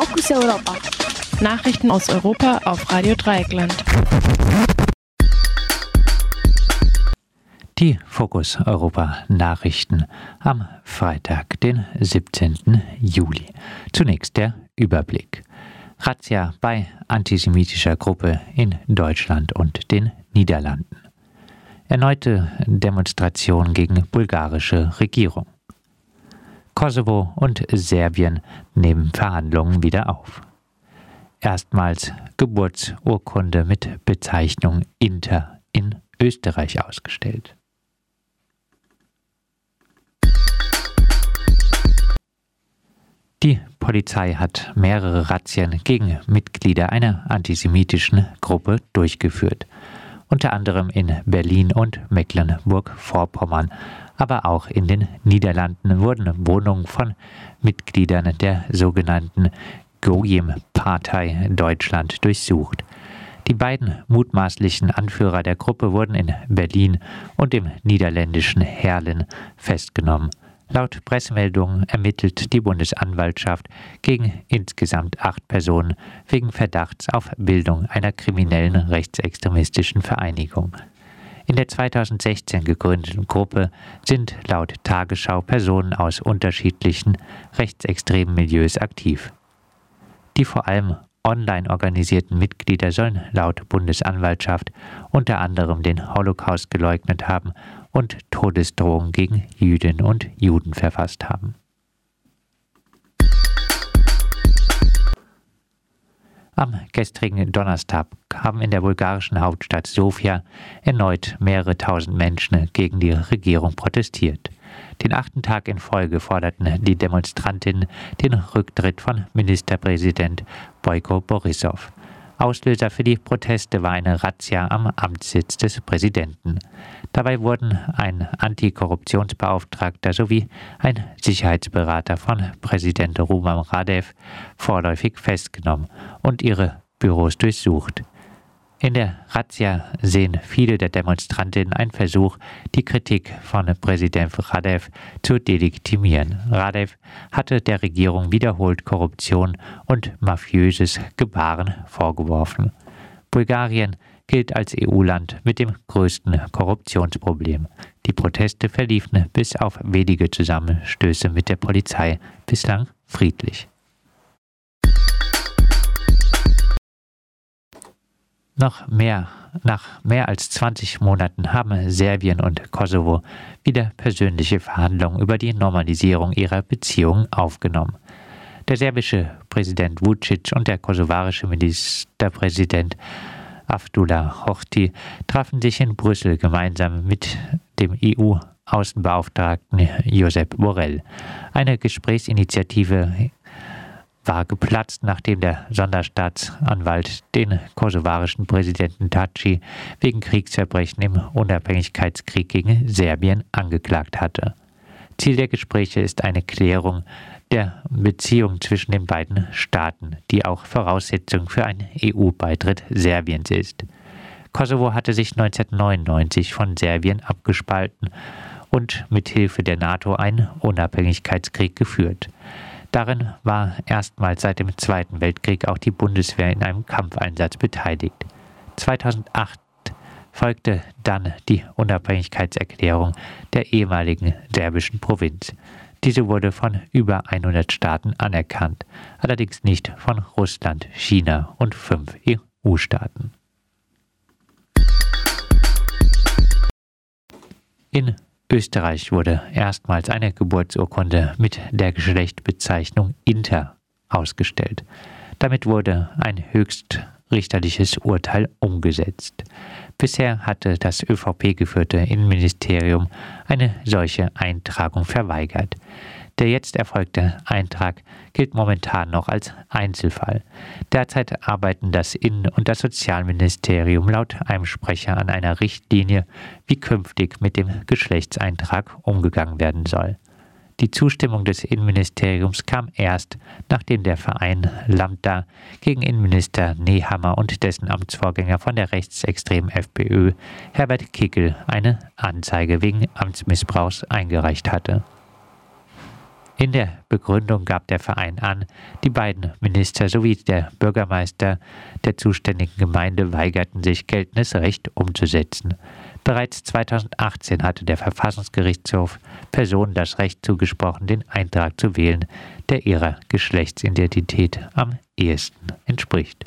Fokus Europa. Nachrichten aus Europa auf Radio Dreieckland. Die Fokus Europa Nachrichten am Freitag, den 17. Juli. Zunächst der Überblick. Razzia bei antisemitischer Gruppe in Deutschland und den Niederlanden. Erneute Demonstration gegen bulgarische Regierung. Kosovo und Serbien nehmen Verhandlungen wieder auf. Erstmals Geburtsurkunde mit Bezeichnung Inter in Österreich ausgestellt. Die Polizei hat mehrere Razzien gegen Mitglieder einer antisemitischen Gruppe durchgeführt, unter anderem in Berlin und Mecklenburg-Vorpommern, aber auch in den Niederlanden wurden Wohnungen von Mitgliedern der sogenannten Gojim-Partei Deutschland durchsucht. Die beiden mutmaßlichen Anführer der Gruppe wurden in Berlin und im niederländischen Herlen festgenommen. Laut Pressemeldungen ermittelt die Bundesanwaltschaft gegen insgesamt acht Personen wegen Verdachts auf Bildung einer kriminellen rechtsextremistischen Vereinigung. In der 2016 gegründeten Gruppe sind laut Tagesschau Personen aus unterschiedlichen rechtsextremen Milieus aktiv. Die vor allem online organisierten Mitglieder sollen laut Bundesanwaltschaft unter anderem den Holocaust geleugnet haben und Todesdrohungen gegen Jüdinnen und Juden verfasst haben. Am gestrigen Donnerstag haben in der bulgarischen Hauptstadt Sofia erneut mehrere tausend Menschen gegen die Regierung protestiert. Den achten Tag in Folge forderten die Demonstrantinnen den Rücktritt von Ministerpräsident Boyko Borissow. Auslöser für die Proteste war eine Razzia am Amtssitz des Präsidenten. Dabei wurden ein Antikorruptionsbeauftragter sowie ein Sicherheitsberater von Präsident Ruman Radev vorläufig festgenommen und ihre Büros durchsucht. In der Razzia sehen viele der Demonstrantinnen einen Versuch, die Kritik von Präsident Radev zu delegitimieren. Radev hatte der Regierung wiederholt Korruption und mafiöses Gebaren vorgeworfen. Bulgarien gilt als EU-Land mit dem größten Korruptionsproblem. Die Proteste verliefen bis auf wenige Zusammenstöße mit der Polizei bislang friedlich. Noch mehr, nach mehr als 20 Monaten haben Serbien und Kosovo wieder persönliche Verhandlungen über die Normalisierung ihrer Beziehungen aufgenommen. Der serbische Präsident Vucic und der kosovarische Ministerpräsident Abdullah Hochti trafen sich in Brüssel gemeinsam mit dem EU-Außenbeauftragten Josep Borrell. Eine Gesprächsinitiative war geplatzt, nachdem der Sonderstaatsanwalt den kosovarischen Präsidenten Taci wegen Kriegsverbrechen im Unabhängigkeitskrieg gegen Serbien angeklagt hatte. Ziel der Gespräche ist eine Klärung der Beziehung zwischen den beiden Staaten, die auch Voraussetzung für einen EU-Beitritt Serbiens ist. Kosovo hatte sich 1999 von Serbien abgespalten und mit Hilfe der NATO einen Unabhängigkeitskrieg geführt. Darin war erstmals seit dem Zweiten Weltkrieg auch die Bundeswehr in einem Kampfeinsatz beteiligt. 2008 folgte dann die Unabhängigkeitserklärung der ehemaligen serbischen Provinz. Diese wurde von über 100 Staaten anerkannt, allerdings nicht von Russland, China und fünf EU-Staaten. In Österreich wurde erstmals eine Geburtsurkunde mit der Geschlechtbezeichnung Inter ausgestellt. Damit wurde ein höchstrichterliches Urteil umgesetzt. Bisher hatte das ÖVP-geführte Innenministerium eine solche Eintragung verweigert. Der jetzt erfolgte Eintrag gilt momentan noch als Einzelfall. Derzeit arbeiten das Innen- und das Sozialministerium laut einem Sprecher an einer Richtlinie, wie künftig mit dem Geschlechtseintrag umgegangen werden soll. Die Zustimmung des Innenministeriums kam erst, nachdem der Verein Lambda gegen Innenminister Nehammer und dessen Amtsvorgänger von der rechtsextremen FPÖ, Herbert Kickel, eine Anzeige wegen Amtsmissbrauchs eingereicht hatte. In der Begründung gab der Verein an, die beiden Minister sowie der Bürgermeister der zuständigen Gemeinde weigerten sich, geltendes Recht umzusetzen. Bereits 2018 hatte der Verfassungsgerichtshof Personen das Recht zugesprochen, den Eintrag zu wählen, der ihrer Geschlechtsidentität am ehesten entspricht.